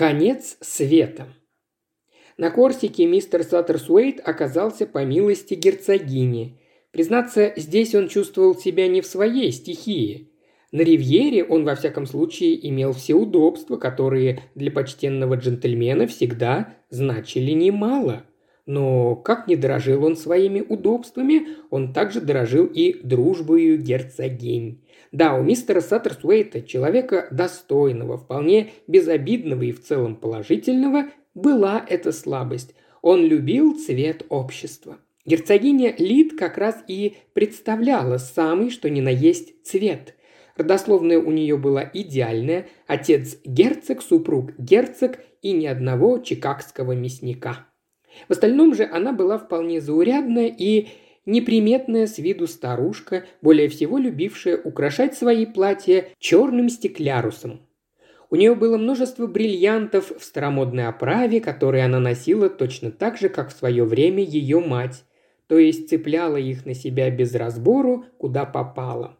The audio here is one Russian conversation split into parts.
Конец света. На Корсике мистер Саттерсуэйт оказался по милости герцогини. Признаться, здесь он чувствовал себя не в своей стихии. На Ривьере он, во всяком случае, имел все удобства, которые для почтенного джентльмена всегда значили немало. Но как не дорожил он своими удобствами, он также дорожил и дружбою герцогинь. Да, у мистера Саттерсуэйта, человека достойного, вполне безобидного и в целом положительного, была эта слабость. Он любил цвет общества. Герцогиня Лид как раз и представляла самый, что ни на есть, цвет. Родословная у нее была идеальная, отец герцог, супруг герцог и ни одного чикагского мясника. В остальном же она была вполне заурядная и неприметная с виду старушка, более всего любившая украшать свои платья черным стеклярусом. У нее было множество бриллиантов в старомодной оправе, которые она носила точно так же, как в свое время ее мать, то есть цепляла их на себя без разбору, куда попало.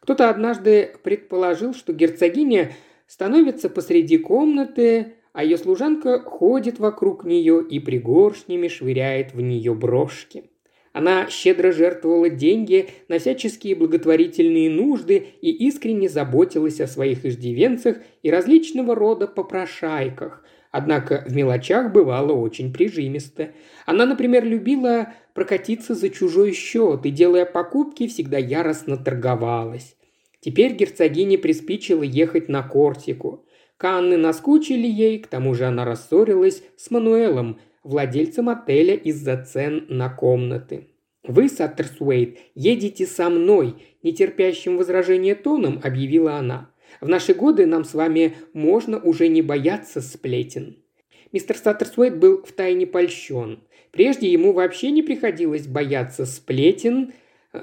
Кто-то однажды предположил, что герцогиня становится посреди комнаты, а ее служанка ходит вокруг нее и пригоршнями швыряет в нее брошки. Она щедро жертвовала деньги на всяческие благотворительные нужды и искренне заботилась о своих иждивенцах и различного рода попрошайках. Однако в мелочах бывало очень прижимисто. Она, например, любила прокатиться за чужой счет и, делая покупки, всегда яростно торговалась. Теперь герцогине приспичило ехать на Кортику. Канны наскучили ей, к тому же она рассорилась с Мануэлом, владельцем отеля из-за цен на комнаты. «Вы, Саттерсуэйт, едете со мной», – нетерпящим возражения тоном объявила она. «В наши годы нам с вами можно уже не бояться сплетен». Мистер Саттерсуэйт был втайне польщен. Прежде ему вообще не приходилось бояться сплетен,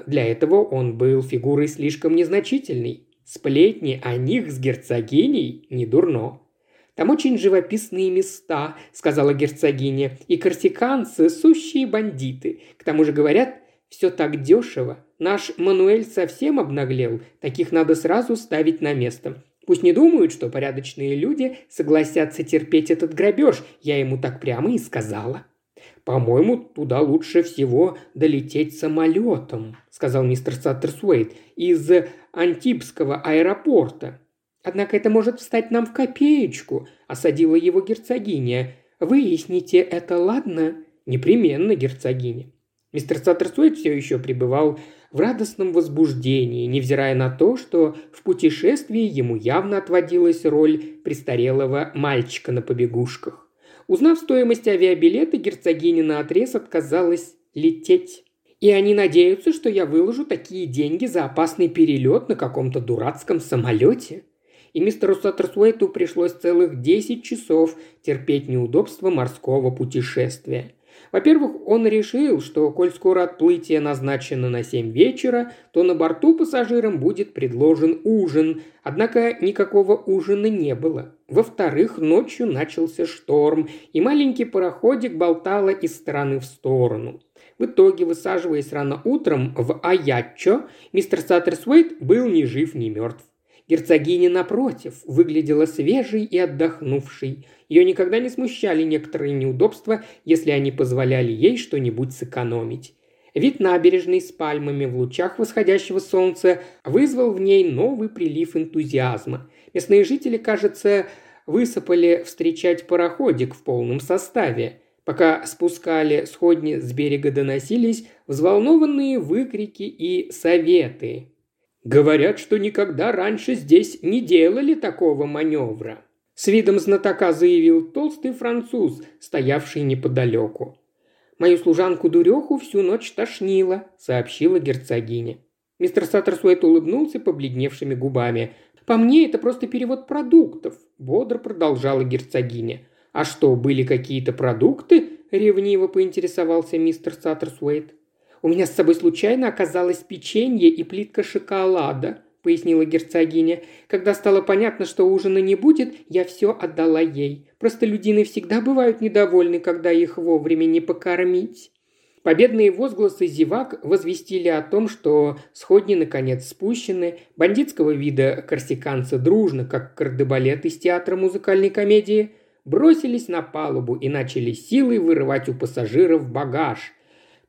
для этого он был фигурой слишком незначительной. Сплетни о них с герцогиней не дурно. «Там очень живописные места», – сказала герцогиня, – «и корсиканцы – сущие бандиты. К тому же, говорят, все так дешево. Наш Мануэль совсем обнаглел, таких надо сразу ставить на место. Пусть не думают, что порядочные люди согласятся терпеть этот грабеж, я ему так прямо и сказала». «По-моему, туда лучше всего долететь самолетом», – сказал мистер Саттерсуэйт, – «из Антибского аэропорта». «Однако это может встать нам в копеечку», – осадила его герцогиня. «Выясните это, ладно?» «Непременно, герцогиня». Мистер Саттерсуэйт все еще пребывал в радостном возбуждении, невзирая на то, что в путешествии ему явно отводилась роль престарелого мальчика на побегушках. Узнав стоимость авиабилета, герцогиня на отрез отказалась лететь. И они надеются, что я выложу такие деньги за опасный перелет на каком-то дурацком самолете. И мистеру Саттерсуэйту пришлось целых 10 часов терпеть неудобства морского путешествия. Во-первых, он решил, что коль скоро отплытие назначено на 7 вечера, то на борту пассажирам будет предложен ужин, однако никакого ужина не было. Во-вторых, ночью начался шторм, и маленький пароходик болтало из стороны в сторону. В итоге, высаживаясь рано утром в Аяччо, мистер Саттерсуэйт был ни жив, ни мертв. Герцогиня, напротив, выглядела свежей и отдохнувшей. Ее никогда не смущали некоторые неудобства, если они позволяли ей что-нибудь сэкономить. Вид набережной с пальмами в лучах восходящего солнца вызвал в ней новый прилив энтузиазма. Местные жители, кажется, высыпали встречать пароходик в полном составе. Пока спускали сходни с берега доносились взволнованные выкрики и советы. Говорят, что никогда раньше здесь не делали такого маневра. С видом знатока заявил толстый француз, стоявший неподалеку. «Мою служанку-дуреху всю ночь тошнило», — сообщила герцогиня. Мистер Саттерсуэт улыбнулся побледневшими губами. «По мне это просто перевод продуктов», – бодро продолжала герцогиня. «А что, были какие-то продукты?» – ревниво поинтересовался мистер Саттерсуэйт. «У меня с собой случайно оказалось печенье и плитка шоколада», – пояснила герцогиня. «Когда стало понятно, что ужина не будет, я все отдала ей. Просто людины всегда бывают недовольны, когда их вовремя не покормить». Победные возгласы зевак возвестили о том, что сходни наконец спущены, бандитского вида корсиканцы дружно, как кардебалет из театра музыкальной комедии, бросились на палубу и начали силой вырывать у пассажиров багаж.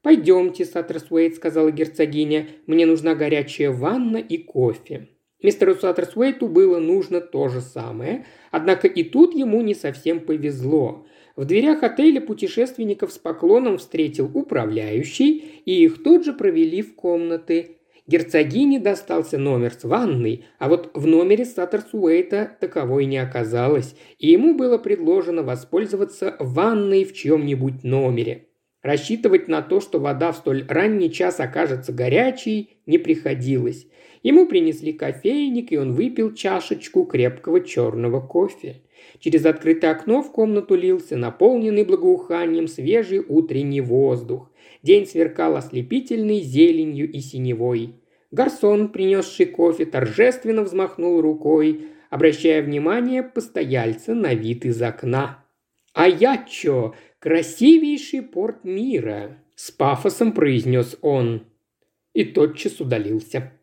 «Пойдемте, Саттерсуэйт», — сказала герцогиня, — «мне нужна горячая ванна и кофе». Мистеру Саттерсуэйту было нужно то же самое, однако и тут ему не совсем повезло. В дверях отеля путешественников с поклоном встретил управляющий, и их тут же провели в комнаты. Герцогине достался номер с ванной, а вот в номере Саттерсуэйта таковой не оказалось, и ему было предложено воспользоваться ванной в чьем-нибудь номере. Рассчитывать на то, что вода в столь ранний час окажется горячей, не приходилось. Ему принесли кофейник, и он выпил чашечку крепкого черного кофе. Через открытое окно в комнату лился наполненный благоуханием свежий утренний воздух. День сверкал ослепительной зеленью и синевой. Гарсон, принесший кофе, торжественно взмахнул рукой, обращая внимание постояльца на вид из окна. «А я чё? Красивейший порт мира!» – с пафосом произнес он. И тотчас удалился.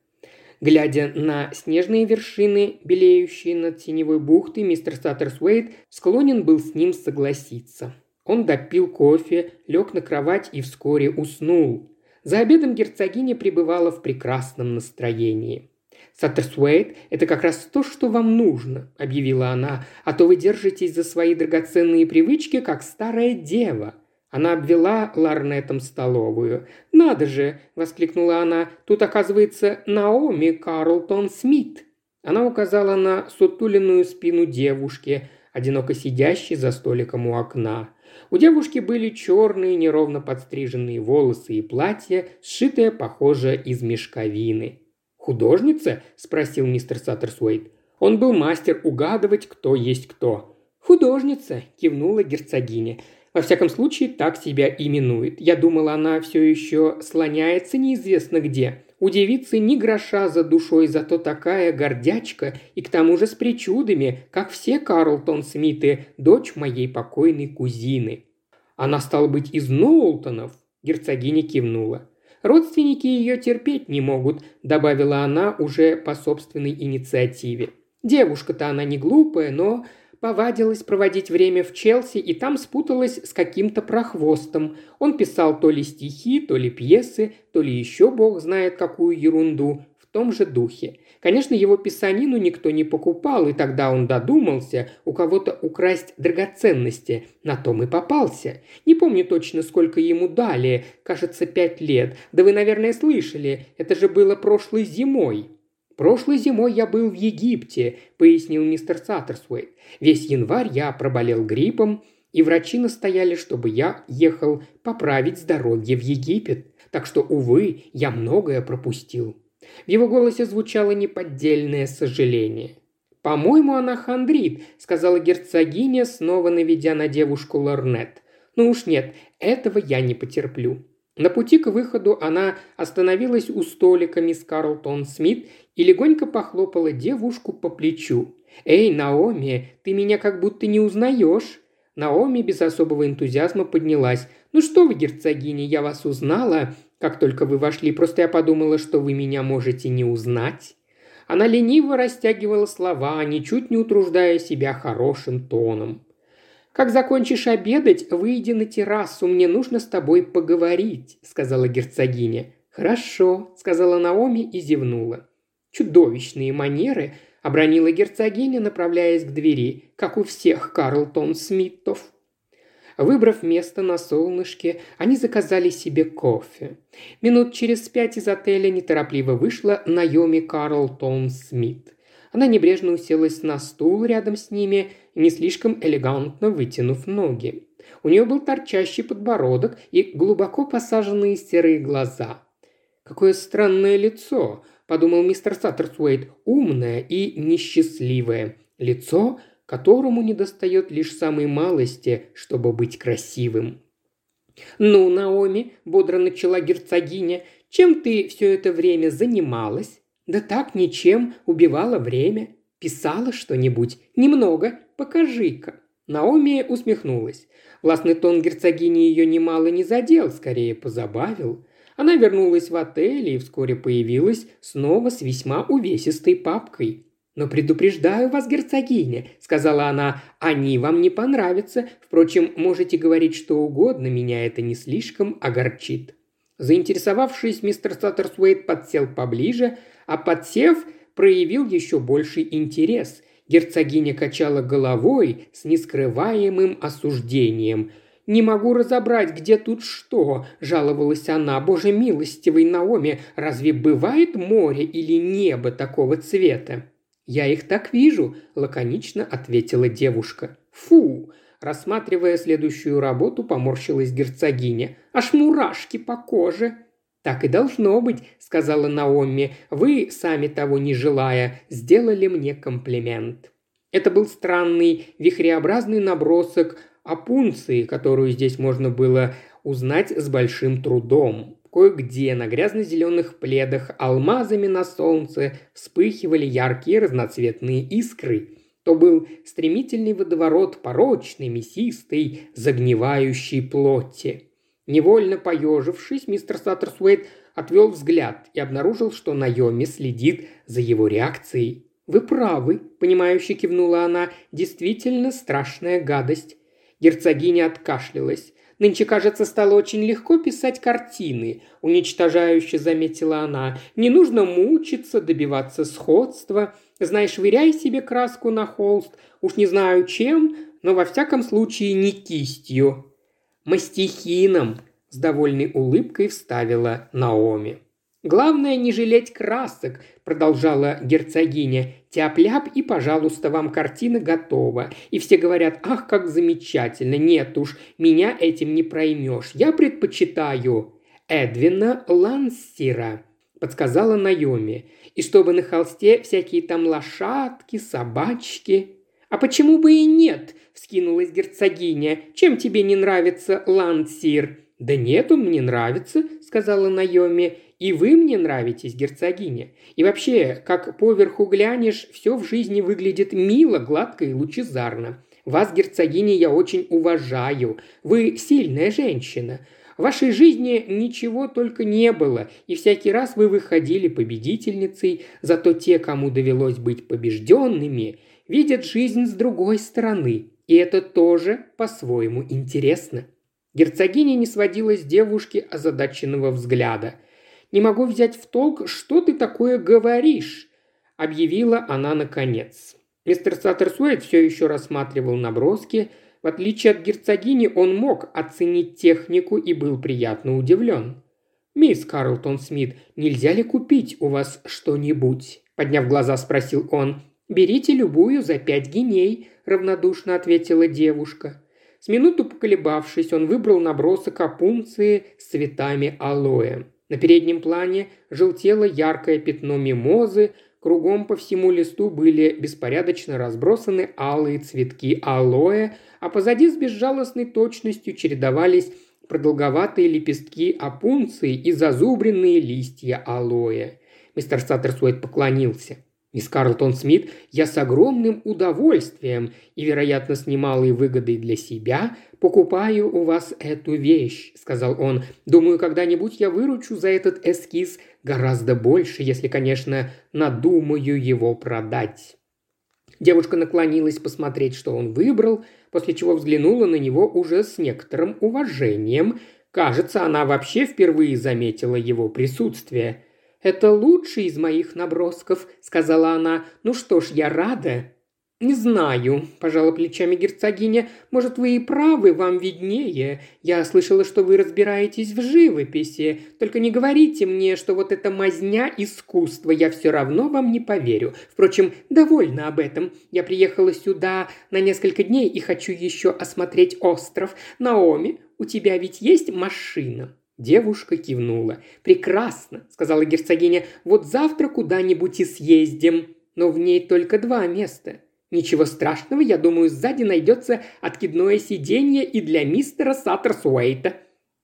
Глядя на снежные вершины, белеющие над теневой бухтой, мистер Саттерсуэйт склонен был с ним согласиться. Он допил кофе, лег на кровать и вскоре уснул. За обедом герцогиня пребывала в прекрасном настроении. «Саттерсуэйт – это как раз то, что вам нужно», – объявила она, – «а то вы держитесь за свои драгоценные привычки, как старая дева». Она обвела ларнетом столовую. «Надо же!» – воскликнула она. «Тут, оказывается, Наоми Карлтон Смит». Она указала на сутуленную спину девушки, одиноко сидящей за столиком у окна. У девушки были черные, неровно подстриженные волосы и платье, сшитое, похоже, из мешковины. «Художница?» – спросил мистер Саттерсуэйт. Он был мастер угадывать, кто есть кто. «Художница», – кивнула герцогиня. Во всяком случае, так себя именует. Я думала, она все еще слоняется неизвестно где. У девицы ни гроша за душой, зато такая гордячка, и к тому же с причудами, как все Карлтон Смиты, дочь моей покойной кузины. Она стала быть из Ноултонов, герцогиня кивнула. Родственники ее терпеть не могут», – добавила она уже по собственной инициативе. «Девушка-то она не глупая, но повадилась проводить время в Челси и там спуталась с каким-то прохвостом. Он писал то ли стихи, то ли пьесы, то ли еще бог знает какую ерунду том же духе. Конечно, его писанину никто не покупал, и тогда он додумался у кого-то украсть драгоценности. На том и попался. Не помню точно, сколько ему дали. Кажется, пять лет. Да вы, наверное, слышали. Это же было прошлой зимой. «Прошлой зимой я был в Египте», – пояснил мистер Саттерсуэйт. «Весь январь я проболел гриппом, и врачи настояли, чтобы я ехал поправить здоровье в Египет. Так что, увы, я многое пропустил. В его голосе звучало неподдельное сожаление. «По-моему, она хандрит», – сказала герцогиня, снова наведя на девушку лорнет. «Ну уж нет, этого я не потерплю». На пути к выходу она остановилась у столика мисс Карлтон Смит и легонько похлопала девушку по плечу. «Эй, Наоми, ты меня как будто не узнаешь?» Наоми без особого энтузиазма поднялась. «Ну что вы, герцогиня, я вас узнала как только вы вошли, просто я подумала, что вы меня можете не узнать». Она лениво растягивала слова, ничуть не утруждая себя хорошим тоном. «Как закончишь обедать, выйди на террасу, мне нужно с тобой поговорить», – сказала герцогиня. «Хорошо», – сказала Наоми и зевнула. «Чудовищные манеры», – обронила герцогиня, направляясь к двери, как у всех Карлтон Смитов. Выбрав место на солнышке, они заказали себе кофе. Минут через пять из отеля неторопливо вышла Найоми Карлтон Смит. Она небрежно уселась на стул рядом с ними, не слишком элегантно вытянув ноги. У нее был торчащий подбородок и глубоко посаженные серые глаза. «Какое странное лицо», – подумал мистер Саттерсуэйт, – «умное и несчастливое. Лицо, которому недостает лишь самой малости, чтобы быть красивым. «Ну, Наоми», – бодро начала герцогиня, – «чем ты все это время занималась?» «Да так, ничем, убивала время. Писала что-нибудь? Немного, покажи-ка». Наоми усмехнулась. Властный тон герцогини ее немало не задел, скорее позабавил. Она вернулась в отель и вскоре появилась снова с весьма увесистой папкой. «Но предупреждаю вас, герцогиня», — сказала она, — «они вам не понравятся. Впрочем, можете говорить что угодно, меня это не слишком огорчит». Заинтересовавшись, мистер Саттерсуэйт подсел поближе, а подсев, проявил еще больший интерес. Герцогиня качала головой с нескрываемым осуждением. «Не могу разобрать, где тут что», – жаловалась она. «Боже милостивый Наоми, разве бывает море или небо такого цвета?» «Я их так вижу», – лаконично ответила девушка. «Фу!» Рассматривая следующую работу, поморщилась герцогиня. «Аж мурашки по коже!» «Так и должно быть», – сказала Наоми. «Вы, сами того не желая, сделали мне комплимент». Это был странный вихреобразный набросок опунции, которую здесь можно было узнать с большим трудом. Кое-где на грязно-зеленых пледах алмазами на солнце вспыхивали яркие разноцветные искры. То был стремительный водоворот порочной, мясистой, загнивающей плоти. Невольно поежившись, мистер Саттерсуэйт отвел взгляд и обнаружил, что Найоми следит за его реакцией. «Вы правы», – понимающе кивнула она, – «действительно страшная гадость». Герцогиня откашлялась. Нынче, кажется, стало очень легко писать картины», – уничтожающе заметила она. «Не нужно мучиться, добиваться сходства. Знаешь, выряй себе краску на холст. Уж не знаю чем, но во всяком случае не кистью». «Мастихином», – с довольной улыбкой вставила Наоми. «Главное не жалеть красок», – продолжала герцогиня. «Тяп-ляп и, пожалуйста, вам картина готова». И все говорят, ах, как замечательно, нет уж, меня этим не проймешь. Я предпочитаю Эдвина Лансера, подсказала Найоми. И чтобы на холсте всякие там лошадки, собачки. «А почему бы и нет?» – вскинулась герцогиня. «Чем тебе не нравится Лансир?» «Да нет, он мне нравится», – сказала Найоми. И вы мне нравитесь, герцогиня. И вообще, как поверху глянешь, все в жизни выглядит мило, гладко и лучезарно. Вас, герцогиня, я очень уважаю. Вы сильная женщина. В вашей жизни ничего только не было, и всякий раз вы выходили победительницей, зато те, кому довелось быть побежденными, видят жизнь с другой стороны, и это тоже по-своему интересно. Герцогиня не сводила с девушки озадаченного взгляда. Не могу взять в толк, что ты такое говоришь», – объявила она наконец. Мистер Саттерсуэйт все еще рассматривал наброски. В отличие от герцогини, он мог оценить технику и был приятно удивлен. «Мисс Карлтон Смит, нельзя ли купить у вас что-нибудь?» – подняв глаза, спросил он. «Берите любую за пять геней», – равнодушно ответила девушка. С минуту поколебавшись, он выбрал набросок опунции с цветами алоэ. На переднем плане желтело яркое пятно мимозы, кругом по всему листу были беспорядочно разбросаны алые цветки алоэ, а позади с безжалостной точностью чередовались продолговатые лепестки опунции и зазубренные листья алоэ. Мистер Саттерсуэт поклонился. Мисс Карлтон Смит, я с огромным удовольствием и, вероятно, с немалой выгодой для себя покупаю у вас эту вещь», – сказал он. «Думаю, когда-нибудь я выручу за этот эскиз гораздо больше, если, конечно, надумаю его продать». Девушка наклонилась посмотреть, что он выбрал, после чего взглянула на него уже с некоторым уважением. Кажется, она вообще впервые заметила его присутствие – «Это лучший из моих набросков», – сказала она. «Ну что ж, я рада». «Не знаю», – пожала плечами герцогиня. «Может, вы и правы, вам виднее. Я слышала, что вы разбираетесь в живописи. Только не говорите мне, что вот эта мазня искусства. Я все равно вам не поверю. Впрочем, довольна об этом. Я приехала сюда на несколько дней и хочу еще осмотреть остров. Наоми, у тебя ведь есть машина?» Девушка кивнула. «Прекрасно», – сказала герцогиня. «Вот завтра куда-нибудь и съездим. Но в ней только два места. Ничего страшного, я думаю, сзади найдется откидное сиденье и для мистера Саттерсуэйта».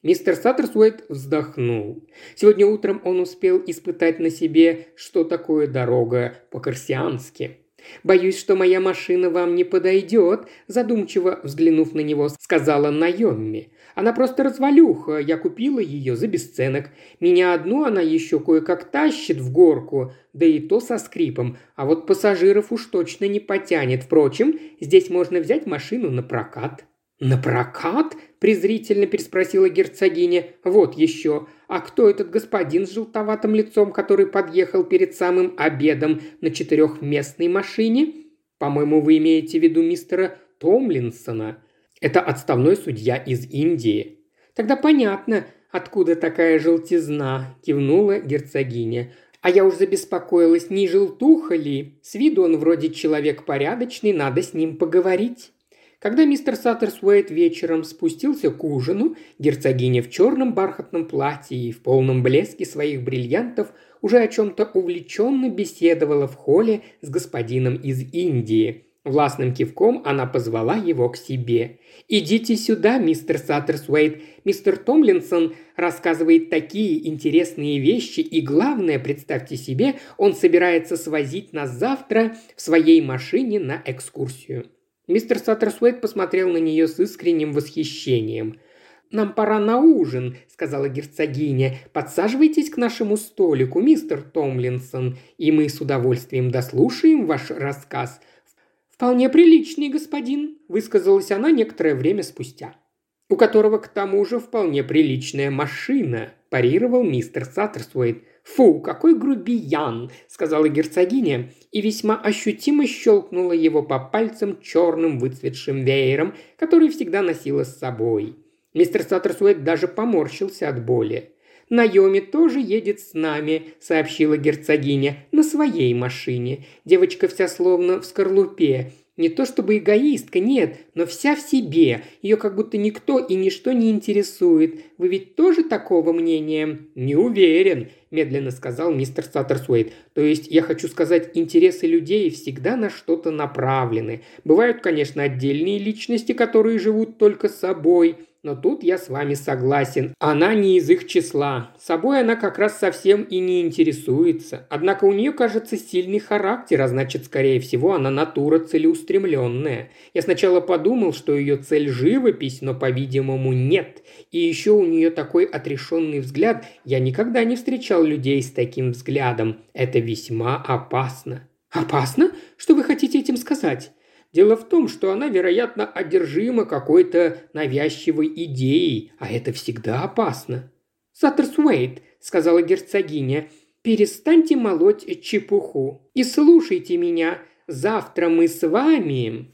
Мистер Саттерсуэйт вздохнул. Сегодня утром он успел испытать на себе, что такое дорога по-корсиански. «Боюсь, что моя машина вам не подойдет», – задумчиво взглянув на него, сказала Найомми. «Она просто развалюха, я купила ее за бесценок. Меня одну она еще кое-как тащит в горку, да и то со скрипом, а вот пассажиров уж точно не потянет. Впрочем, здесь можно взять машину на прокат». «На прокат?» – презрительно переспросила герцогиня. «Вот еще. А кто этот господин с желтоватым лицом, который подъехал перед самым обедом на четырехместной машине? По-моему, вы имеете в виду мистера Томлинсона. Это отставной судья из Индии». «Тогда понятно, откуда такая желтизна», – кивнула герцогиня. А я уж забеспокоилась, не желтуха ли? С виду он вроде человек порядочный, надо с ним поговорить. Когда мистер Саттерсуэйт вечером спустился к ужину, герцогиня в черном бархатном платье и в полном блеске своих бриллиантов уже о чем-то увлеченно беседовала в холле с господином из Индии. Властным кивком она позвала его к себе. «Идите сюда, мистер Саттерсуэйт. Мистер Томлинсон рассказывает такие интересные вещи, и главное, представьте себе, он собирается свозить нас завтра в своей машине на экскурсию». Мистер Саттерсуэйт посмотрел на нее с искренним восхищением. «Нам пора на ужин», – сказала герцогиня. «Подсаживайтесь к нашему столику, мистер Томлинсон, и мы с удовольствием дослушаем ваш рассказ». «Вполне приличный господин», – высказалась она некоторое время спустя. «У которого, к тому же, вполне приличная машина», – парировал мистер Саттерсуэйт. «Фу, какой грубиян!» – сказала герцогиня и весьма ощутимо щелкнула его по пальцам черным выцветшим веером, который всегда носила с собой. Мистер Саттерсуэт даже поморщился от боли. «Найоми тоже едет с нами», – сообщила герцогиня, – «на своей машине. Девочка вся словно в скорлупе. Не то чтобы эгоистка, нет, но вся в себе. Ее как будто никто и ничто не интересует. Вы ведь тоже такого мнения?» «Не уверен», – медленно сказал мистер Саттерсуэйт. «То есть, я хочу сказать, интересы людей всегда на что-то направлены. Бывают, конечно, отдельные личности, которые живут только собой – но тут я с вами согласен. Она не из их числа. Собой она как раз совсем и не интересуется. Однако у нее, кажется, сильный характер, а значит, скорее всего, она натура целеустремленная. Я сначала подумал, что ее цель – живопись, но, по-видимому, нет. И еще у нее такой отрешенный взгляд. Я никогда не встречал людей с таким взглядом. Это весьма опасно. «Опасно? Что вы хотите этим сказать?» Дело в том, что она, вероятно, одержима какой-то навязчивой идеей, а это всегда опасно. «Саттерсуэйт», — сказала герцогиня, — «перестаньте молоть чепуху и слушайте меня. Завтра мы с вами...»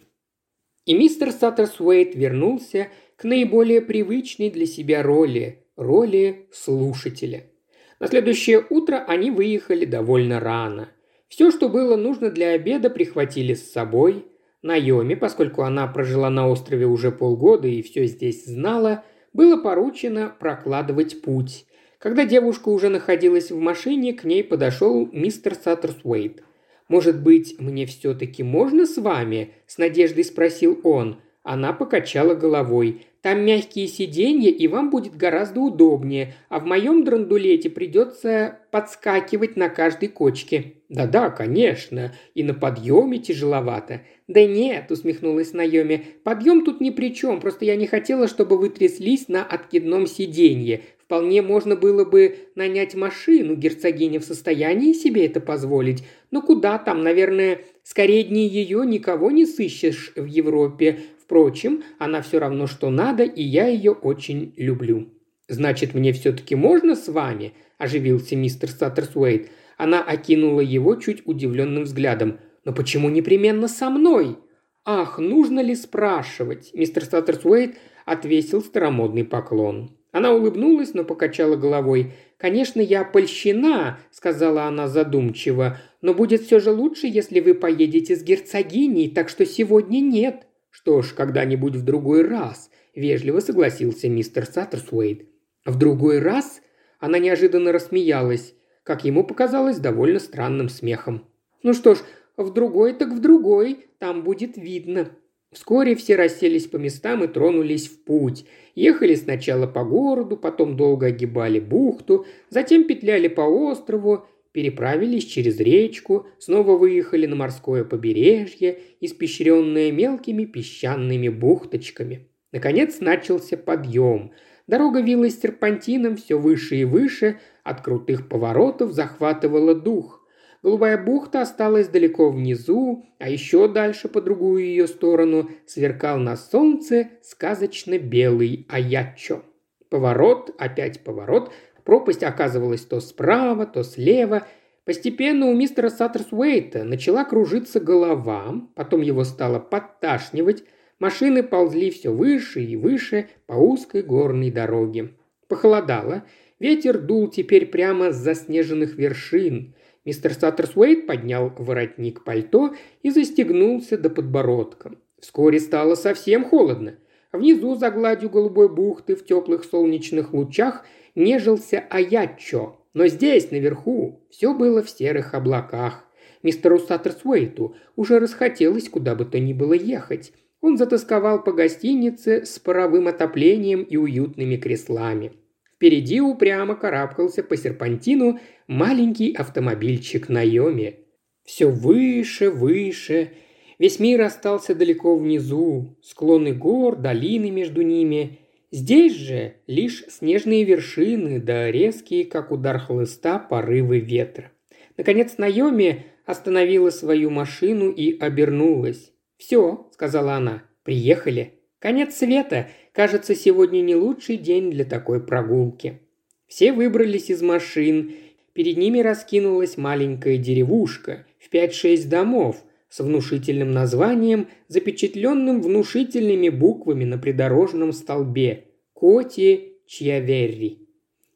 И мистер Саттерсуэйт вернулся к наиболее привычной для себя роли – роли слушателя. На следующее утро они выехали довольно рано. Все, что было нужно для обеда, прихватили с собой – Найоми, поскольку она прожила на острове уже полгода и все здесь знала, было поручено прокладывать путь. Когда девушка уже находилась в машине, к ней подошел мистер Саттерсуэйт. «Может быть, мне все-таки можно с вами?» – с надеждой спросил он. Она покачала головой. Там мягкие сиденья, и вам будет гораздо удобнее, а в моем драндулете придется подскакивать на каждой кочке». «Да-да, конечно, и на подъеме тяжеловато». «Да нет», – усмехнулась Наоми, – «подъем тут ни при чем, просто я не хотела, чтобы вы тряслись на откидном сиденье. Вполне можно было бы нанять машину, герцогиня в состоянии себе это позволить. Но куда там, наверное, скорее дней ее никого не сыщешь в Европе. Впрочем, она все равно, что надо, и я ее очень люблю». «Значит, мне все-таки можно с вами?» – оживился мистер Саттерсуэйт. Она окинула его чуть удивленным взглядом. «Но почему непременно со мной?» «Ах, нужно ли спрашивать?» Мистер Саттерсуэйт отвесил старомодный поклон. Она улыбнулась, но покачала головой. «Конечно, я польщена», – сказала она задумчиво, – «но будет все же лучше, если вы поедете с герцогиней, так что сегодня нет». «Что ж, когда-нибудь в другой раз», – вежливо согласился мистер Саттерсуэйт. «В другой раз?» Она неожиданно рассмеялась, как ему показалось, довольно странным смехом. «Ну что ж, в другой так в другой, там будет видно». Вскоре все расселись по местам и тронулись в путь. Ехали сначала по городу, потом долго огибали бухту, затем петляли по острову, переправились через речку, снова выехали на морское побережье, испещренное мелкими песчаными бухточками. Наконец начался подъем. Дорога вилась серпантином все выше и выше, от крутых поворотов захватывала дух. Голубая бухта осталась далеко внизу, а еще дальше по другую ее сторону сверкал на солнце сказочно белый Аячо. Поворот, опять поворот, пропасть оказывалась то справа, то слева. Постепенно у мистера Саттерсуэйта начала кружиться голова, потом его стало подташнивать, машины ползли все выше и выше по узкой горной дороге. Похолодало, ветер дул теперь прямо с заснеженных вершин – Мистер Саттерсуэйт поднял воротник пальто и застегнулся до подбородка. Вскоре стало совсем холодно. Внизу, за гладью голубой бухты, в теплых солнечных лучах, нежился Аячо. Но здесь, наверху, все было в серых облаках. Мистеру Саттерсуэйту уже расхотелось куда бы то ни было ехать. Он затасковал по гостинице с паровым отоплением и уютными креслами. Впереди упрямо карабкался по серпантину маленький автомобильчик Найоми. Все выше, выше. Весь мир остался далеко внизу. Склоны гор, долины между ними. Здесь же лишь снежные вершины, да резкие, как удар хлыста, порывы ветра. Наконец Найоми остановила свою машину и обернулась. «Все», — сказала она, — «приехали». Конец света. Кажется, сегодня не лучший день для такой прогулки. Все выбрались из машин. Перед ними раскинулась маленькая деревушка в 5-6 домов с внушительным названием, запечатленным внушительными буквами на придорожном столбе «Коти Чьяверри».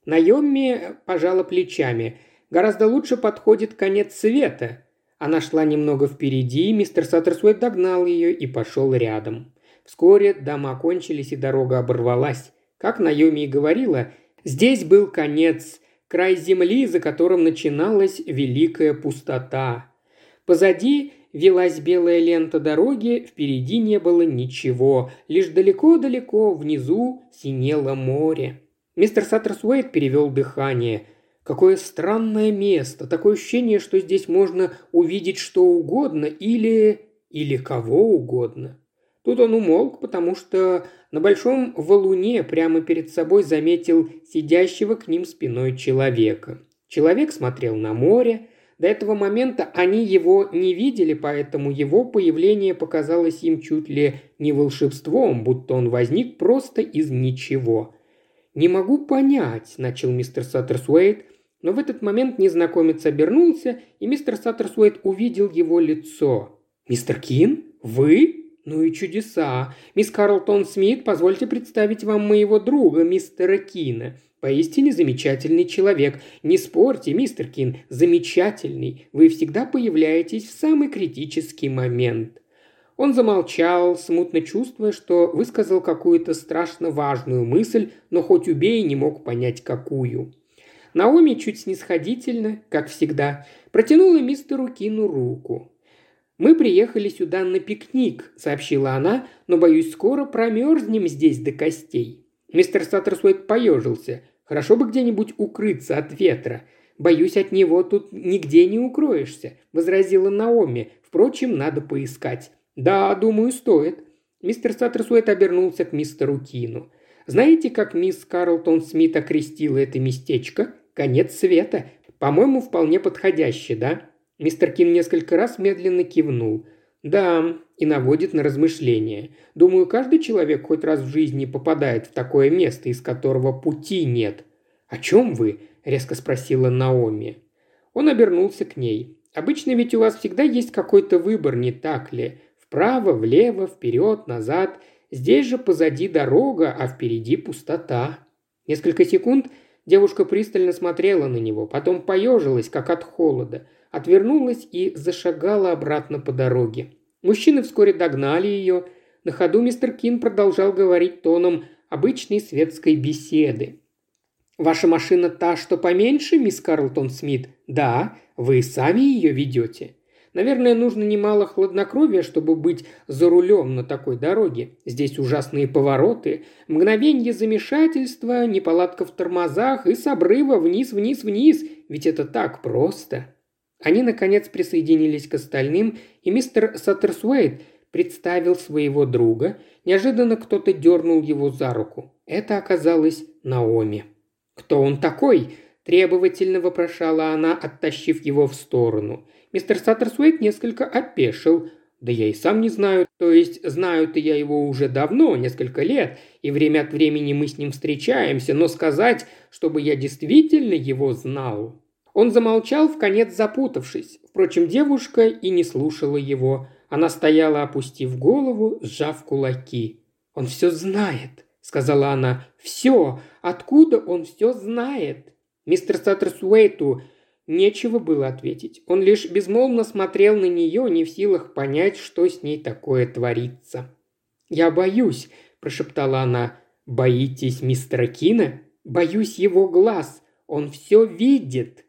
Наемми пожала плечами. Гораздо лучше подходит конец света. Она шла немного впереди, мистер Саттерсуэт догнал ее и пошел рядом. Вскоре дома кончились и дорога оборвалась. Как Наоми и говорила, здесь был конец, край земли, за которым начиналась великая пустота. Позади велась белая лента дороги, впереди не было ничего, лишь далеко-далеко внизу синело море. Мистер Саттерсуэйт перевел дыхание. Какое странное место, такое ощущение, что здесь можно увидеть что угодно или... или кого угодно. Тут он умолк, потому что на большом валуне прямо перед собой заметил сидящего к ним спиной человека. Человек смотрел на море. До этого момента они его не видели, поэтому его появление показалось им чуть ли не волшебством, будто он возник просто из ничего. «Не могу понять», – начал мистер Саттерсуэйт, но в этот момент незнакомец обернулся, и мистер Саттерсуэйт увидел его лицо. «Мистер Кин? Вы?» «Ну и чудеса. Мисс Карлтон Смит, позвольте представить вам моего друга, мистера Кина. Поистине замечательный человек. Не спорьте, мистер Кин, замечательный. Вы всегда появляетесь в самый критический момент». Он замолчал, смутно чувствуя, что высказал какую-то страшно важную мысль, но хоть убей не мог понять какую. Наоми чуть снисходительно, как всегда, протянула мистеру Кину руку. «Мы приехали сюда на пикник», – сообщила она, – «но, боюсь, скоро промерзнем здесь до костей». Мистер Саттерсуэт поежился. «Хорошо бы где-нибудь укрыться от ветра. Боюсь, от него тут нигде не укроешься», – возразила Наоми. «Впрочем, надо поискать». «Да, думаю, стоит». Мистер Саттерсуэт обернулся к мистеру Кину. «Знаете, как мисс Карлтон Смит окрестила это местечко? Конец света. По-моему, вполне подходяще, да?» Мистер Кин несколько раз медленно кивнул. «Да, и наводит на размышления. Думаю, каждый человек хоть раз в жизни попадает в такое место, из которого пути нет». «О чем вы?» – резко спросила Наоми. Он обернулся к ней. «Обычно ведь у вас всегда есть какой-то выбор, не так ли? Вправо, влево, вперед, назад. Здесь же позади дорога, а впереди пустота». Несколько секунд девушка пристально смотрела на него, потом поежилась, как от холода – отвернулась и зашагала обратно по дороге. Мужчины вскоре догнали ее. На ходу мистер Кин продолжал говорить тоном обычной светской беседы. «Ваша машина та, что поменьше, мисс Карлтон Смит?» «Да, вы сами ее ведете?» Наверное, нужно немало хладнокровия, чтобы быть за рулем на такой дороге. Здесь ужасные повороты, мгновенье замешательства, неполадка в тормозах и с обрыва вниз-вниз-вниз. Ведь это так просто. Они, наконец, присоединились к остальным, и мистер Саттерсуэйт представил своего друга. Неожиданно кто-то дернул его за руку. Это оказалось Наоми. «Кто он такой?» – требовательно вопрошала она, оттащив его в сторону. Мистер Саттерсуэйт несколько опешил. «Да я и сам не знаю. То есть знаю-то я его уже давно, несколько лет, и время от времени мы с ним встречаемся, но сказать, чтобы я действительно его знал...» Он замолчал, в конец запутавшись. Впрочем, девушка и не слушала его. Она стояла, опустив голову, сжав кулаки. «Он все знает», — сказала она. «Все! Откуда он все знает?» Мистер Саттерсуэйту нечего было ответить. Он лишь безмолвно смотрел на нее, не в силах понять, что с ней такое творится. «Я боюсь», – прошептала она. «Боитесь мистера Кина? Боюсь его глаз. Он все видит».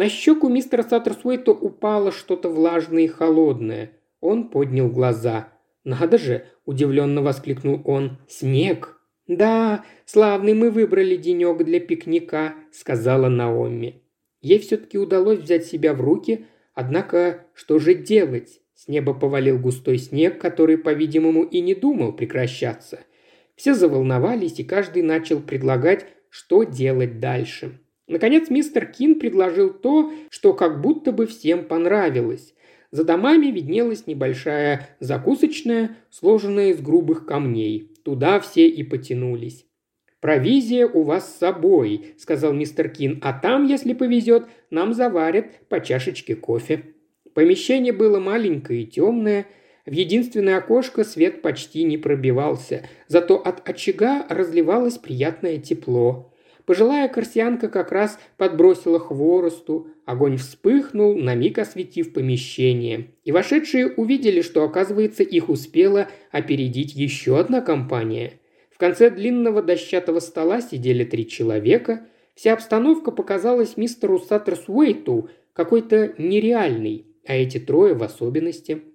На щеку мистера Саттерсуэйта упало что-то влажное и холодное. Он поднял глаза. «Надо же!» – удивленно воскликнул он. «Снег!» «Да, славный мы выбрали денек для пикника», – сказала Наоми. Ей все-таки удалось взять себя в руки, однако что же делать? С неба повалил густой снег, который, по-видимому, и не думал прекращаться. Все заволновались, и каждый начал предлагать, что делать дальше. Наконец мистер Кин предложил то, что как будто бы всем понравилось. За домами виднелась небольшая закусочная, сложенная из грубых камней. Туда все и потянулись. «Провизия у вас с собой», – сказал мистер Кин, – «а там, если повезет, нам заварят по чашечке кофе». Помещение было маленькое и темное, в единственное окошко свет почти не пробивался, зато от очага разливалось приятное тепло. Пожилая корсианка как раз подбросила хворосту, огонь вспыхнул, на миг осветив помещение. И вошедшие увидели, что, оказывается, их успела опередить еще одна компания. В конце длинного дощатого стола сидели три человека. Вся обстановка показалась мистеру Саттерсуэйту какой-то нереальной, а эти трое в особенности –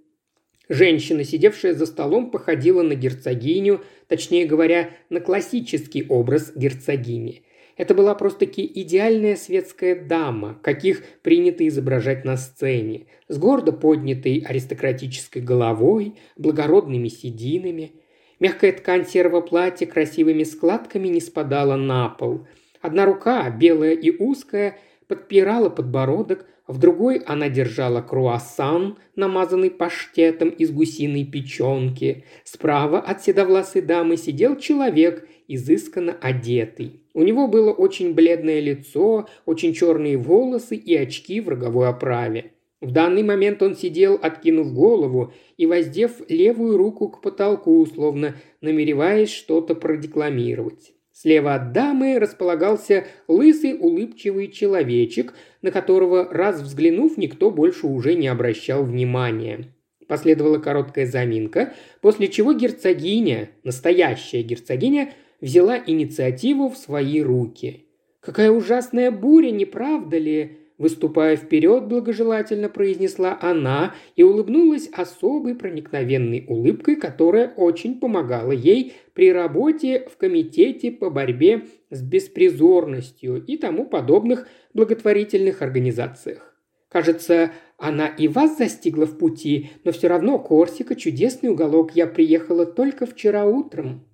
Женщина, сидевшая за столом, походила на герцогиню, точнее говоря, на классический образ герцогини. Это была просто-таки идеальная светская дама, каких принято изображать на сцене, с гордо поднятой аристократической головой, благородными сединами. Мягкая ткань серого платья красивыми складками не спадала на пол. Одна рука, белая и узкая, подпирала подбородок, в другой она держала круассан, намазанный паштетом из гусиной печенки. Справа от седовласой дамы сидел человек, изысканно одетый. У него было очень бледное лицо, очень черные волосы и очки в роговой оправе. В данный момент он сидел, откинув голову и воздев левую руку к потолку, словно намереваясь что-то продекламировать. Слева от дамы располагался лысый улыбчивый человечек, на которого, раз взглянув, никто больше уже не обращал внимания. Последовала короткая заминка, после чего герцогиня, настоящая герцогиня, взяла инициативу в свои руки. «Какая ужасная буря, не правда ли?» Выступая вперед, благожелательно произнесла она и улыбнулась особой проникновенной улыбкой, которая очень помогала ей при работе в комитете по борьбе с беспризорностью и тому подобных благотворительных организациях. Кажется, она и вас застигла в пути, но все равно Корсика – чудесный уголок. Я приехала только вчера утром.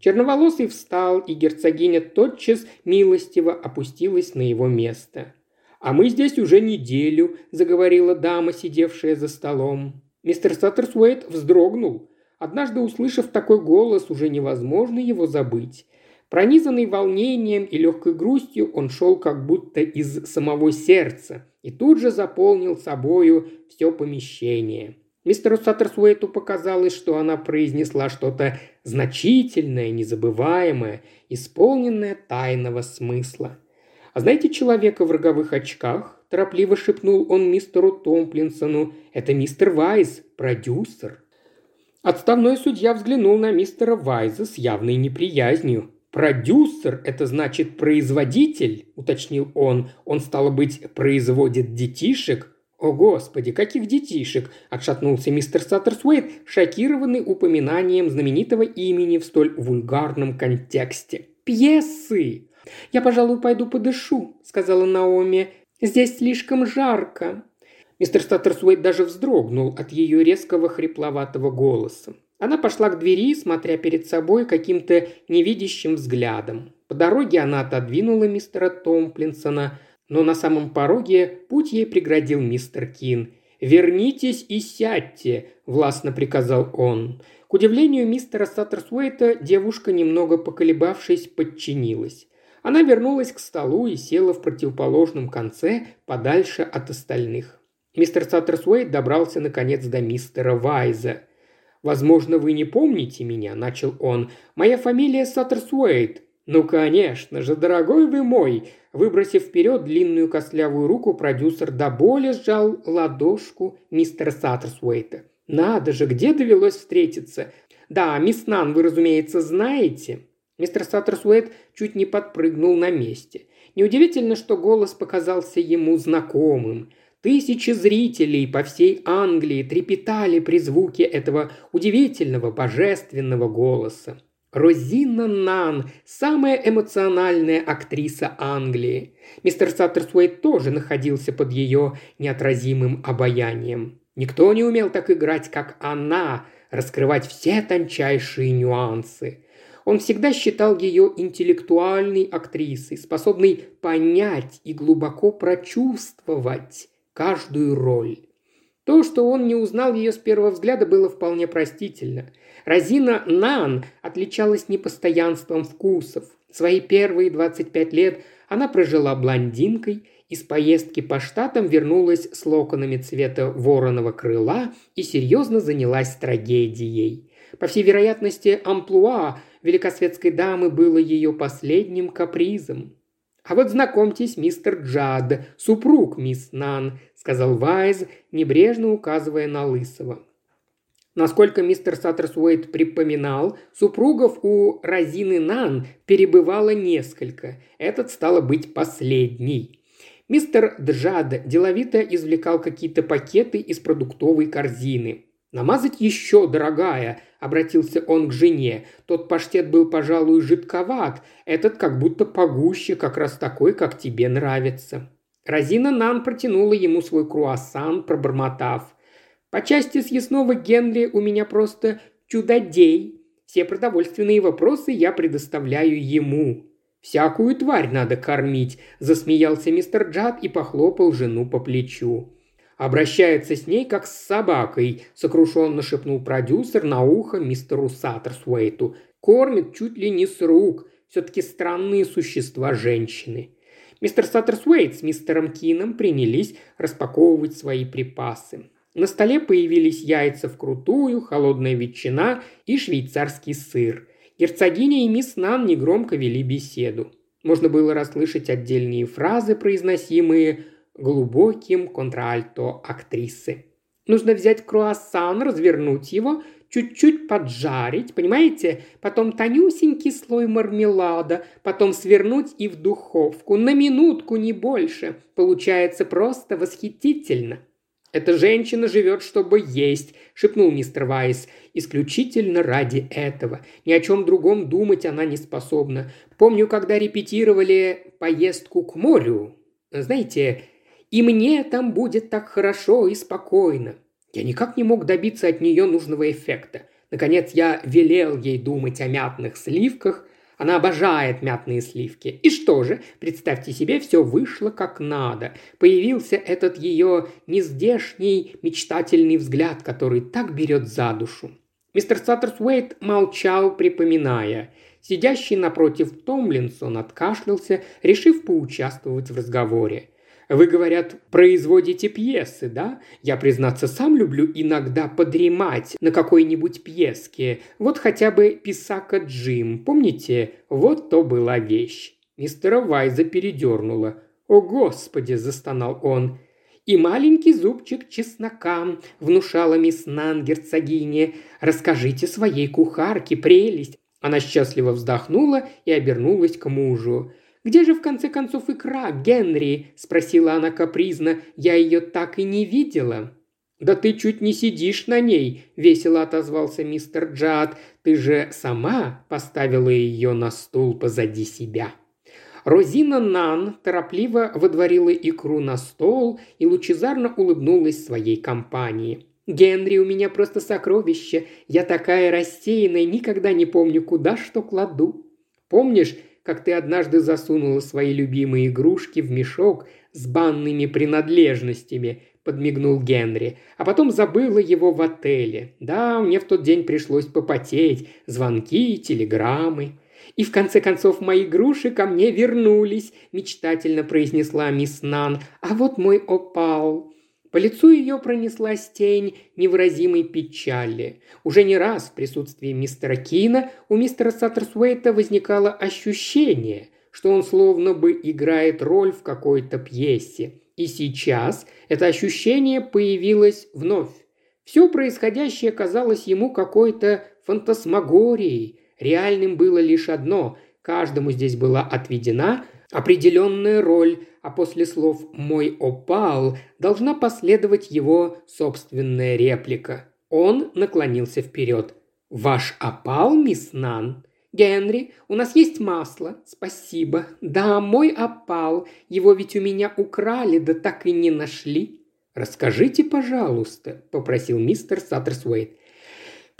Черноволосый встал, и герцогиня тотчас милостиво опустилась на его место. «А мы здесь уже неделю», – заговорила дама, сидевшая за столом. Мистер Саттерсуэйт вздрогнул. Однажды, услышав такой голос, уже невозможно его забыть. Пронизанный волнением и легкой грустью, он шел как будто из самого сердца и тут же заполнил собою все помещение. Мистеру Саттерсуэйту показалось, что она произнесла что-то значительное, незабываемое, исполненное тайного смысла. «А знаете человека в роговых очках?» – торопливо шепнул он мистеру Томплинсону. «Это мистер Вайс, продюсер». Отставной судья взглянул на мистера Вайза с явной неприязнью. «Продюсер – это значит производитель», – уточнил он. «Он, стало быть, производит детишек?» «О, Господи, каких детишек!» – отшатнулся мистер Саттерсуэйт, шокированный упоминанием знаменитого имени в столь вульгарном контексте. «Пьесы!» «Я, пожалуй, пойду подышу», – сказала Наоми. «Здесь слишком жарко». Мистер Саттерсуэйт даже вздрогнул от ее резкого хрипловатого голоса. Она пошла к двери, смотря перед собой каким-то невидящим взглядом. По дороге она отодвинула мистера Томплинсона – но на самом пороге путь ей преградил мистер Кин. «Вернитесь и сядьте», – властно приказал он. К удивлению мистера Саттерсуэйта девушка, немного поколебавшись, подчинилась. Она вернулась к столу и села в противоположном конце, подальше от остальных. Мистер Саттерсуэйт добрался наконец до мистера Вайза. «Возможно, вы не помните меня», – начал он. «Моя фамилия Саттерсуэйт. «Ну, конечно же, дорогой вы мой!» Выбросив вперед длинную костлявую руку, продюсер до боли сжал ладошку мистера Саттерсуэйта. «Надо же, где довелось встретиться?» «Да, мисс Нан, вы, разумеется, знаете». Мистер Саттерсуэйт чуть не подпрыгнул на месте. Неудивительно, что голос показался ему знакомым. Тысячи зрителей по всей Англии трепетали при звуке этого удивительного божественного голоса. Розина Нан – самая эмоциональная актриса Англии. Мистер Саттерсуэйт тоже находился под ее неотразимым обаянием. Никто не умел так играть, как она, раскрывать все тончайшие нюансы. Он всегда считал ее интеллектуальной актрисой, способной понять и глубоко прочувствовать каждую роль. То, что он не узнал ее с первого взгляда, было вполне простительно. Розина Нан отличалась непостоянством вкусов. Свои первые 25 лет она прожила блондинкой, из поездки по штатам вернулась с локонами цвета вороного крыла и серьезно занялась трагедией. По всей вероятности, амплуа великосветской дамы было ее последним капризом. «А вот знакомьтесь, мистер Джад, супруг мисс Нан», – сказал Вайз, небрежно указывая на Лысого. Насколько мистер Саттерсуэйт припоминал, супругов у Розины Нан перебывало несколько. Этот стало быть последний. Мистер Джад деловито извлекал какие-то пакеты из продуктовой корзины. «Намазать еще, дорогая!» – обратился он к жене. «Тот паштет был, пожалуй, жидковат. Этот как будто погуще, как раз такой, как тебе нравится». Розина Нан протянула ему свой круассан, пробормотав. По части съестного Генри у меня просто чудодей. Все продовольственные вопросы я предоставляю ему. Всякую тварь надо кормить», – засмеялся мистер Джад и похлопал жену по плечу. «Обращается с ней, как с собакой», – сокрушенно шепнул продюсер на ухо мистеру Саттерсуэйту. «Кормит чуть ли не с рук. Все-таки странные существа женщины». Мистер Саттерсуэйт с мистером Кином принялись распаковывать свои припасы. На столе появились яйца вкрутую, холодная ветчина и швейцарский сыр. Герцогиня и мисс Нан негромко вели беседу. Можно было расслышать отдельные фразы, произносимые глубоким контральто актрисы. Нужно взять круассан, развернуть его, чуть-чуть поджарить, понимаете? Потом тонюсенький слой мармелада, потом свернуть и в духовку. На минутку, не больше. Получается просто восхитительно. «Эта женщина живет, чтобы есть», – шепнул мистер Вайс. «Исключительно ради этого. Ни о чем другом думать она не способна. Помню, когда репетировали поездку к морю. Знаете, и мне там будет так хорошо и спокойно. Я никак не мог добиться от нее нужного эффекта. Наконец я велел ей думать о мятных сливках, она обожает мятные сливки. И что же, представьте себе, все вышло как надо. Появился этот ее нездешний мечтательный взгляд, который так берет за душу. Мистер Саттерсуэйт молчал, припоминая. Сидящий напротив Томлинсон откашлялся, решив поучаствовать в разговоре. Вы, говорят, производите пьесы, да? Я, признаться, сам люблю иногда подремать на какой-нибудь пьеске. Вот хотя бы «Писака Джим». Помните? Вот то была вещь. Мистера Вайза передернула. «О, Господи!» – застонал он. «И маленький зубчик чеснока», – внушала мисс Нан герцогине. «Расскажите своей кухарке прелесть». Она счастливо вздохнула и обернулась к мужу. «Где же в конце концов икра, Генри?» – спросила она капризно. «Я ее так и не видела». «Да ты чуть не сидишь на ней», – весело отозвался мистер Джад. «Ты же сама поставила ее на стул позади себя». Розина Нан торопливо выдворила икру на стол и лучезарно улыбнулась своей компании. «Генри, у меня просто сокровище. Я такая рассеянная, никогда не помню, куда что кладу. Помнишь, как ты однажды засунула свои любимые игрушки в мешок с банными принадлежностями?» – подмигнул Генри. «А потом забыла его в отеле. Да, мне в тот день пришлось попотеть. Звонки, телеграммы. И в конце концов мои груши ко мне вернулись», – мечтательно произнесла мисс Нан. «А вот мой опал». По лицу ее пронеслась тень невыразимой печали. Уже не раз в присутствии мистера Кина у мистера Саттерсуэйта возникало ощущение, что он словно бы играет роль в какой-то пьесе. И сейчас это ощущение появилось вновь. Все происходящее казалось ему какой-то фантасмагорией, Реальным было лишь одно – каждому здесь была отведена определенная роль, а после слов «мой опал» должна последовать его собственная реплика. Он наклонился вперед. «Ваш опал, мисс Нан?» «Генри, у нас есть масло. Спасибо. Да, мой опал. Его ведь у меня украли, да так и не нашли». «Расскажите, пожалуйста», – попросил мистер Саттерсуэйт.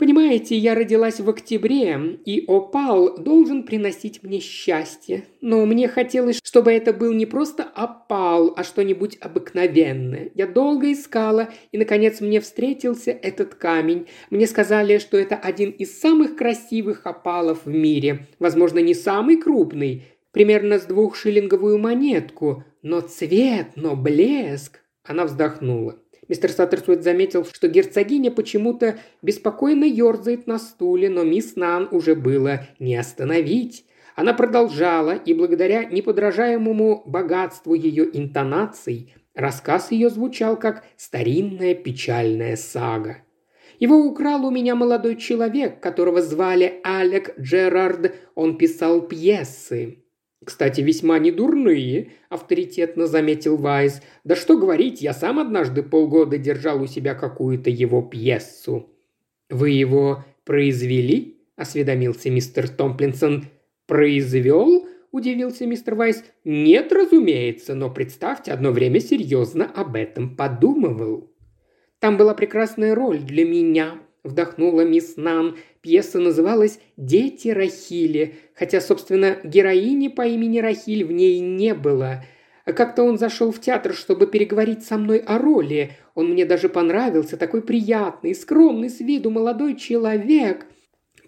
Понимаете, я родилась в октябре, и опал должен приносить мне счастье. Но мне хотелось, чтобы это был не просто опал, а что-нибудь обыкновенное. Я долго искала, и, наконец, мне встретился этот камень. Мне сказали, что это один из самых красивых опалов в мире. Возможно, не самый крупный, примерно с двухшиллинговую монетку. Но цвет, но блеск. Она вздохнула. Мистер Саттерсуэт заметил, что герцогиня почему-то беспокойно ерзает на стуле, но мисс Нан уже было не остановить. Она продолжала, и благодаря неподражаемому богатству ее интонаций, рассказ ее звучал как старинная печальная сага. Его украл у меня молодой человек, которого звали Алек Джерард. Он писал пьесы. «Кстати, весьма недурные», – авторитетно заметил Вайс. «Да что говорить, я сам однажды полгода держал у себя какую-то его пьесу». «Вы его произвели?» – осведомился мистер Томплинсон. «Произвел?» – удивился мистер Вайс. «Нет, разумеется, но представьте, одно время серьезно об этом подумывал». «Там была прекрасная роль для меня», – вдохнула мисс Нан. Пьеса называлась «Дети Рахили», хотя, собственно, героини по имени Рахиль в ней не было. Как-то он зашел в театр, чтобы переговорить со мной о роли. Он мне даже понравился, такой приятный, скромный с виду молодой человек.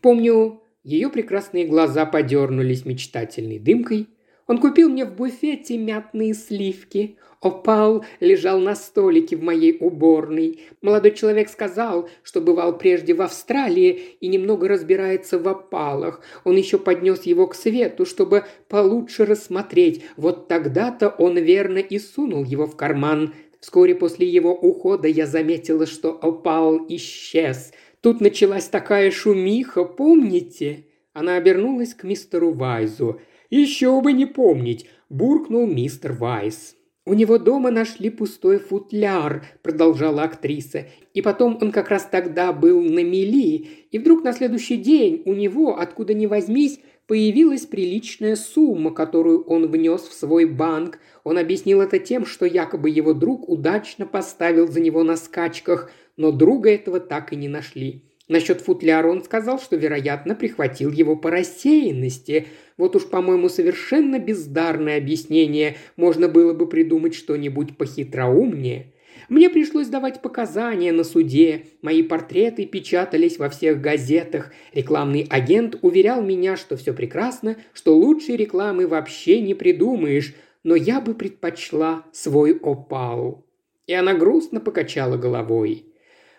Помню, ее прекрасные глаза подернулись мечтательной дымкой. Он купил мне в буфете мятные сливки. Опал лежал на столике в моей уборной. Молодой человек сказал, что бывал прежде в Австралии и немного разбирается в опалах. Он еще поднес его к свету, чтобы получше рассмотреть. Вот тогда-то он верно и сунул его в карман. Вскоре после его ухода я заметила, что опал исчез. Тут началась такая шумиха, помните? Она обернулась к мистеру Вайзу. «Еще бы не помнить!» – буркнул мистер Вайс. «У него дома нашли пустой футляр», – продолжала актриса. «И потом он как раз тогда был на мели, и вдруг на следующий день у него, откуда ни возьмись, появилась приличная сумма, которую он внес в свой банк. Он объяснил это тем, что якобы его друг удачно поставил за него на скачках, но друга этого так и не нашли. Насчет футляра он сказал, что, вероятно, прихватил его по рассеянности. Вот уж, по-моему, совершенно бездарное объяснение. Можно было бы придумать что-нибудь похитроумнее. Мне пришлось давать показания на суде. Мои портреты печатались во всех газетах. Рекламный агент уверял меня, что все прекрасно, что лучшей рекламы вообще не придумаешь, но я бы предпочла свой опал. И она грустно покачала головой.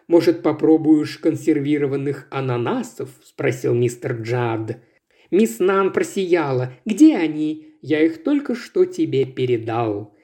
«Может, попробуешь консервированных ананасов?» – спросил мистер Джад. Мисс Нан просияла. «Где они? Я их только что тебе передал».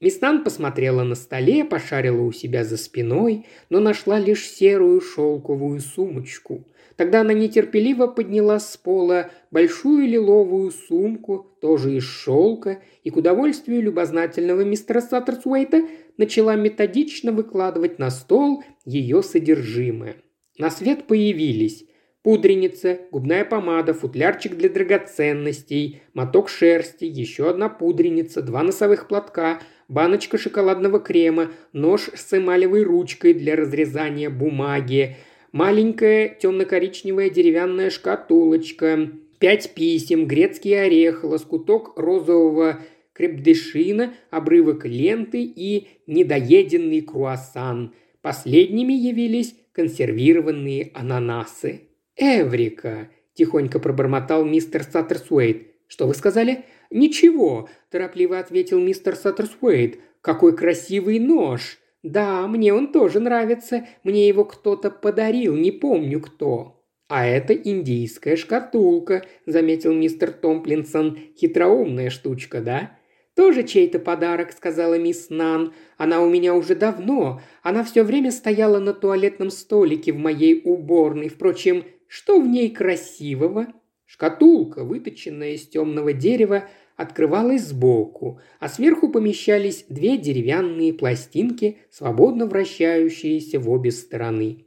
Мисс Нан посмотрела на столе, пошарила у себя за спиной, но нашла лишь серую шелковую сумочку. Тогда она нетерпеливо подняла с пола большую лиловую сумку, тоже из шелка, и к удовольствию любознательного мистера Саттерсуэйта начала методично выкладывать на стол ее содержимое. На свет появились пудреница, губная помада, футлярчик для драгоценностей, моток шерсти, еще одна пудреница, два носовых платка, баночка шоколадного крема, нож с эмалевой ручкой для разрезания бумаги, маленькая темно-коричневая деревянная шкатулочка, пять писем, грецкий орех, лоскуток розового крепдешина, обрывок ленты и недоеденный круассан. Последними явились консервированные ананасы. «Эврика!» – тихонько пробормотал мистер Саттерсуэйт. «Что вы сказали?» «Ничего», – торопливо ответил мистер Саттерсуэйт. «Какой красивый нож!» «Да, мне он тоже нравится. Мне его кто-то подарил, не помню кто». «А это индийская шкатулка», – заметил мистер Томплинсон. «Хитроумная штучка, да?» «Тоже чей-то подарок», – сказала мисс Нан. «Она у меня уже давно. Она все время стояла на туалетном столике в моей уборной. Впрочем, что в ней красивого? Шкатулка, выточенная из темного дерева, открывалась сбоку, а сверху помещались две деревянные пластинки, свободно вращающиеся в обе стороны.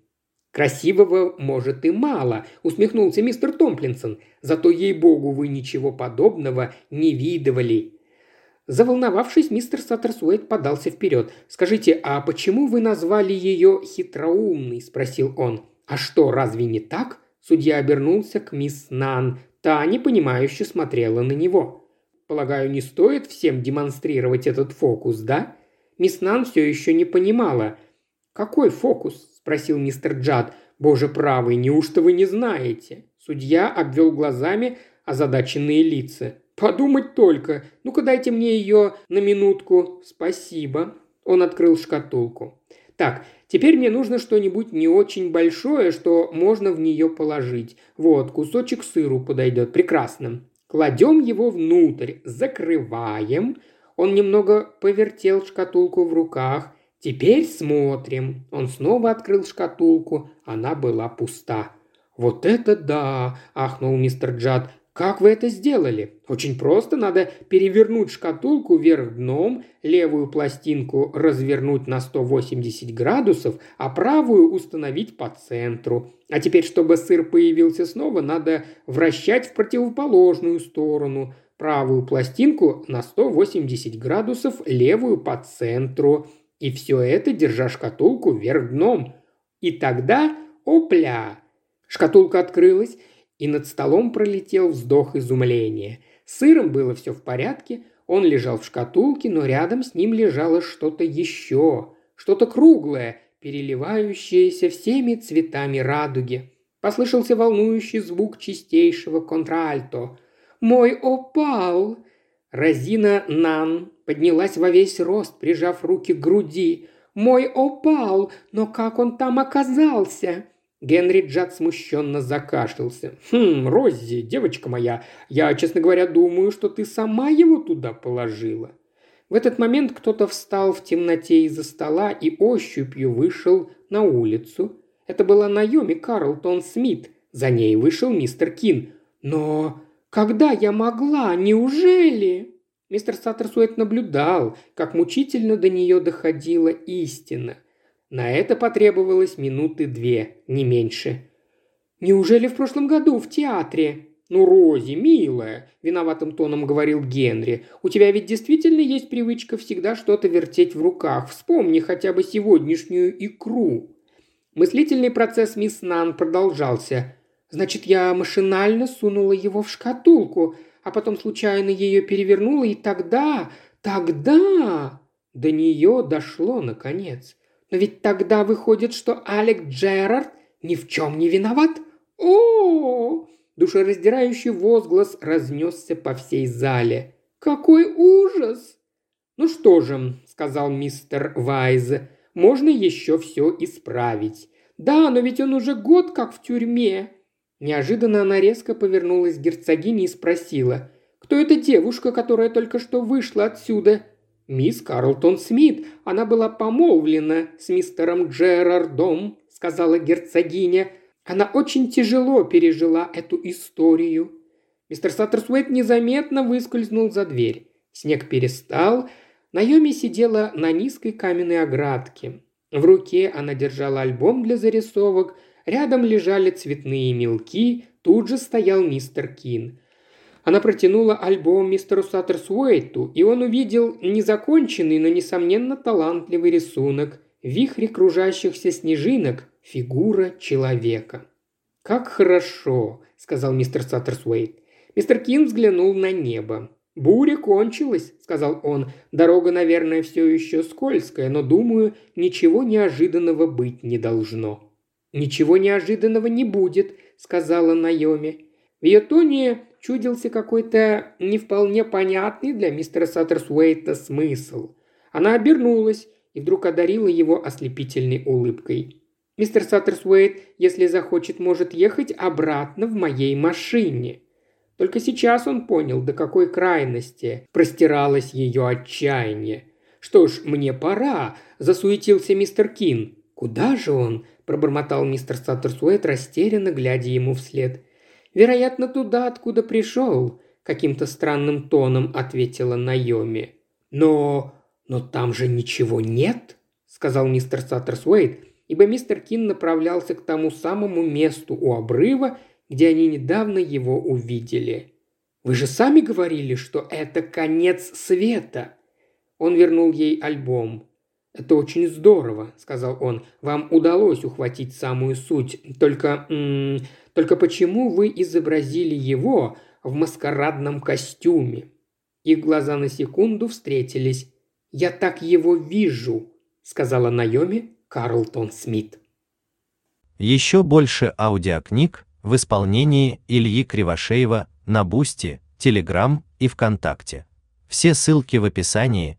«Красивого, может, и мало», – усмехнулся мистер Томплинсон. «Зато, ей-богу, вы ничего подобного не видывали». Заволновавшись, мистер Саттерсуэйт подался вперед. «Скажите, а почему вы назвали ее хитроумной?» – спросил он. «А что, разве не так?» Судья обернулся к мисс Нан. Та непонимающе смотрела на него. «Полагаю, не стоит всем демонстрировать этот фокус, да?» Мисс Нан все еще не понимала. «Какой фокус?» – спросил мистер Джад. «Боже правый, неужто вы не знаете?» Судья обвел глазами озадаченные лица. «Подумать только! Ну-ка дайте мне ее на минутку. Спасибо». Он открыл шкатулку. «Так, Теперь мне нужно что-нибудь не очень большое, что можно в нее положить. Вот, кусочек сыру подойдет. Прекрасно. Кладем его внутрь, закрываем. Он немного повертел шкатулку в руках. Теперь смотрим. Он снова открыл шкатулку. Она была пуста. «Вот это да!» – ахнул мистер Джад. Как вы это сделали? Очень просто, надо перевернуть шкатулку вверх дном, левую пластинку развернуть на 180 градусов, а правую установить по центру. А теперь, чтобы сыр появился снова, надо вращать в противоположную сторону. Правую пластинку на 180 градусов, левую по центру. И все это, держа шкатулку вверх дном. И тогда, опля! Шкатулка открылась, и над столом пролетел вздох изумления. С сыром было все в порядке, он лежал в шкатулке, но рядом с ним лежало что-то еще, что-то круглое, переливающееся всеми цветами радуги. Послышался волнующий звук чистейшего контральто. «Мой опал!» Розина Нан поднялась во весь рост, прижав руки к груди. «Мой опал! Но как он там оказался?» Генри Джад смущенно закашлялся. «Хм, Роззи, девочка моя, я, честно говоря, думаю, что ты сама его туда положила». В этот момент кто-то встал в темноте из-за стола и ощупью вышел на улицу. Это была Найоми Карлтон Смит. За ней вышел мистер Кин. «Но когда я могла? Неужели?» Мистер Саттерсуэт наблюдал, как мучительно до нее доходила истина – на это потребовалось минуты две, не меньше. «Неужели в прошлом году в театре?» «Ну, Рози, милая», – виноватым тоном говорил Генри, – «у тебя ведь действительно есть привычка всегда что-то вертеть в руках. Вспомни хотя бы сегодняшнюю икру». Мыслительный процесс мисс Нан продолжался. «Значит, я машинально сунула его в шкатулку, а потом случайно ее перевернула, и тогда, тогда...» До нее дошло, наконец. Но ведь тогда выходит, что Алек Джерард ни в чем не виноват. О, -о, -о Душераздирающий возглас разнесся по всей зале. «Какой ужас!» «Ну что же», — сказал мистер Вайз, — «можно еще все исправить». «Да, но ведь он уже год как в тюрьме». Неожиданно она резко повернулась к герцогине и спросила, «Кто эта девушка, которая только что вышла отсюда?» «Мисс Карлтон Смит. Она была помолвлена с мистером Джерардом», — сказала герцогиня. Она очень тяжело пережила эту историю. Мистер Саттерсуэйт незаметно выскользнул за дверь. Снег перестал. Наоми сидела на низкой каменной оградке. В руке она держала альбом для зарисовок, рядом лежали цветные мелки, тут же стоял мистер Кин. Она протянула альбом мистеру Саттерсуэйту, и он увидел незаконченный, но, несомненно, талантливый рисунок. В вихре кружащихся снежинок фигура человека. «Как хорошо», – сказал мистер Саттерсуэйт. Мистер Кин взглянул на небо. «Буря кончилась», – сказал он. «Дорога, наверное, все еще скользкая, но, думаю, ничего неожиданного быть не должно». «Ничего неожиданного не будет», – сказала Найоми. В ее тоне чудился какой-то не вполне понятный для мистера Саттерсуэйта смысл. Она обернулась и вдруг одарила его ослепительной улыбкой. «Мистер Саттерсуэйт, если захочет, может ехать обратно в моей машине». Только сейчас он понял, до какой крайности простиралось ее отчаяние. «Что ж, мне пора», – засуетился мистер Кин. «Куда же он?» – пробормотал мистер Саттерсуэйт, растерянно глядя ему вслед. «Вероятно, туда, откуда пришел», – каким-то странным тоном ответила Найоми. «Но... но там же ничего нет», – сказал мистер Саттерсуэйт, ибо мистер Кин направлялся к тому самому месту у обрыва, где они недавно его увидели. «Вы же сами говорили, что это конец света!» Он вернул ей альбом. «Это очень здорово», — сказал он. «Вам удалось ухватить самую суть. Только... М -м, только почему вы изобразили его в маскарадном костюме?» Их глаза на секунду встретились. «Я так его вижу», — сказала Найоми Карлтон Смит. Еще больше аудиокниг в исполнении Ильи Кривошеева на Бусти, Телеграм и ВКонтакте. Все ссылки в описании